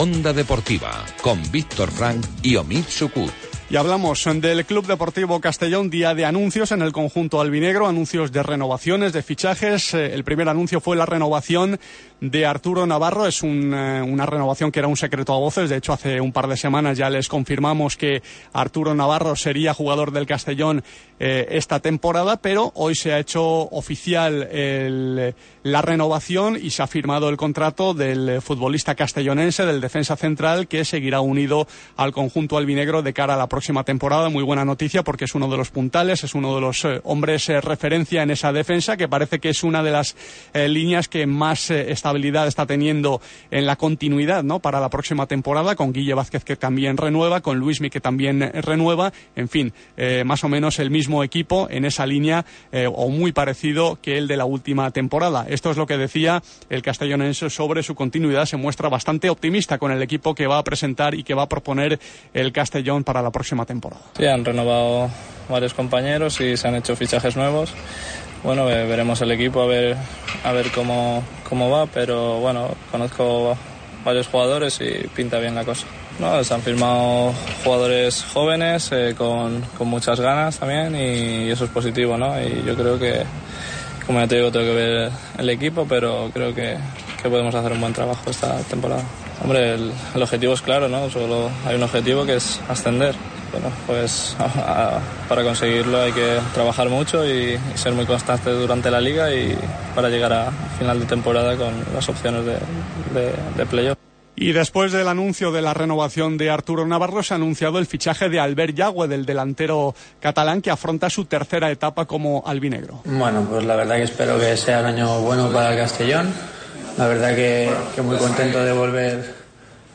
Onda Deportiva, con Víctor Frank y Omid Sukut. Y hablamos del Club Deportivo Castellón, día de anuncios en el conjunto albinegro, anuncios de renovaciones, de fichajes. Eh, el primer anuncio fue la renovación de Arturo Navarro. Es eh, una renovación que era un secreto a voces. De hecho, hace un par de semanas ya les confirmamos que Arturo Navarro sería jugador del Castellón eh, esta temporada, pero hoy se ha hecho oficial la renovación y se ha firmado el contrato del futbolista castellonense, del defensa central, que seguirá unido al conjunto albinegro de cara a la próxima temporada. Muy buena noticia porque es uno de los puntales, es uno de los eh, hombres eh, referencia en esa defensa, que parece que es una de las líneas que más estabilidad está teniendo en la continuidad ¿no? para la próxima temporada, con Guille Vázquez que también renueva, con Luismi que también renueva. En fin, más o menos el mismo equipo en esa línea o muy parecido que el de la última temporada. Esto es lo que decía el castellonense sobre su continuidad. Se muestra bastante optimista con el equipo que va a presentar y que va a proponer el Castellón para la próxima temporada. Sí, han renovado varios compañeros y se han hecho fichajes nuevos. Bueno, veremos el equipo a ver, a ver cómo, cómo va, pero bueno, conozco varios jugadores y pinta bien la cosa. No, se han firmado jugadores jóvenes eh, con, con, muchas ganas también y eso es positivo, ¿no? Y yo creo que, como ya te digo, tengo que ver el equipo, pero creo que, que podemos hacer un buen trabajo esta temporada. Hombre, el, el objetivo es claro, ¿no? Solo hay un objetivo que es ascender bueno, pues para conseguirlo hay que trabajar mucho y, ser muy constante durante la liga y para llegar a final de temporada con las opciones de, de, playoff. Y después del anuncio de la renovación de Arturo Navarro, se ha anunciado el fichaje de Albert Yagüe, del delantero catalán, que afronta su tercera etapa como albinegro. Bueno, pues la verdad que espero que sea un año bueno para el Castellón. La verdad que, que muy contento de volver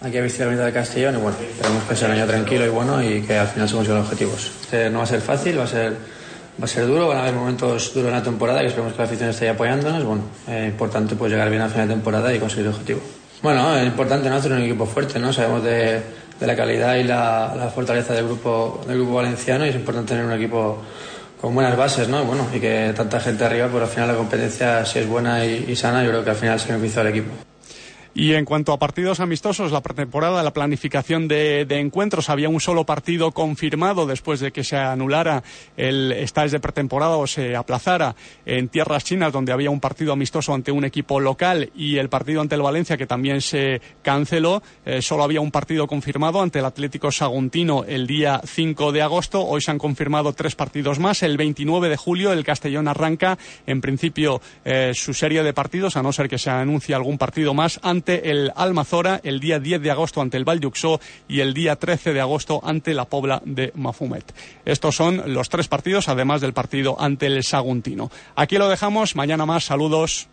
aquí visitar la mitad de Castellón y bueno, esperemos que sea un año tranquilo y bueno y que al final se consigan los objetivos. Este no va a ser fácil, va a ser, va a ser duro, van a haber momentos duros en la temporada y esperemos que la afición esté apoyándonos. Bueno, es importante pues llegar bien al final de temporada y conseguir el objetivo. Bueno, es importante no hacer un equipo fuerte, ¿no? Sabemos de, de la calidad y la, la, fortaleza del grupo, del grupo valenciano y es importante tener un equipo con buenas bases, ¿no? Bueno, y que tanta gente arriba, pero al final la competencia si es buena y, y sana, yo creo que al final se beneficia al equipo. Y en cuanto a partidos amistosos, la pretemporada, la planificación de, encuentros, había un solo partido confirmado después de que se anulara el estáis de pretemporada o se aplazara en tierras chinas, donde había un partido amistoso ante un equipo local y el partido ante el Valencia, que también se canceló. Eh, solo había un partido confirmado ante el Atlético Saguntino el día 5 de agosto. Hoy se han confirmado tres partidos más. El 29 de julio el Castellón arranca, en principio, eh, su serie de partidos, a no ser que se anuncie algún partido más el Almazora, el día 10 de agosto ante el Valduxó y el día 13 de agosto ante la Pobla de Mafumet. Estos son los tres partidos, además del partido ante el Saguntino. Aquí lo dejamos, mañana más, saludos.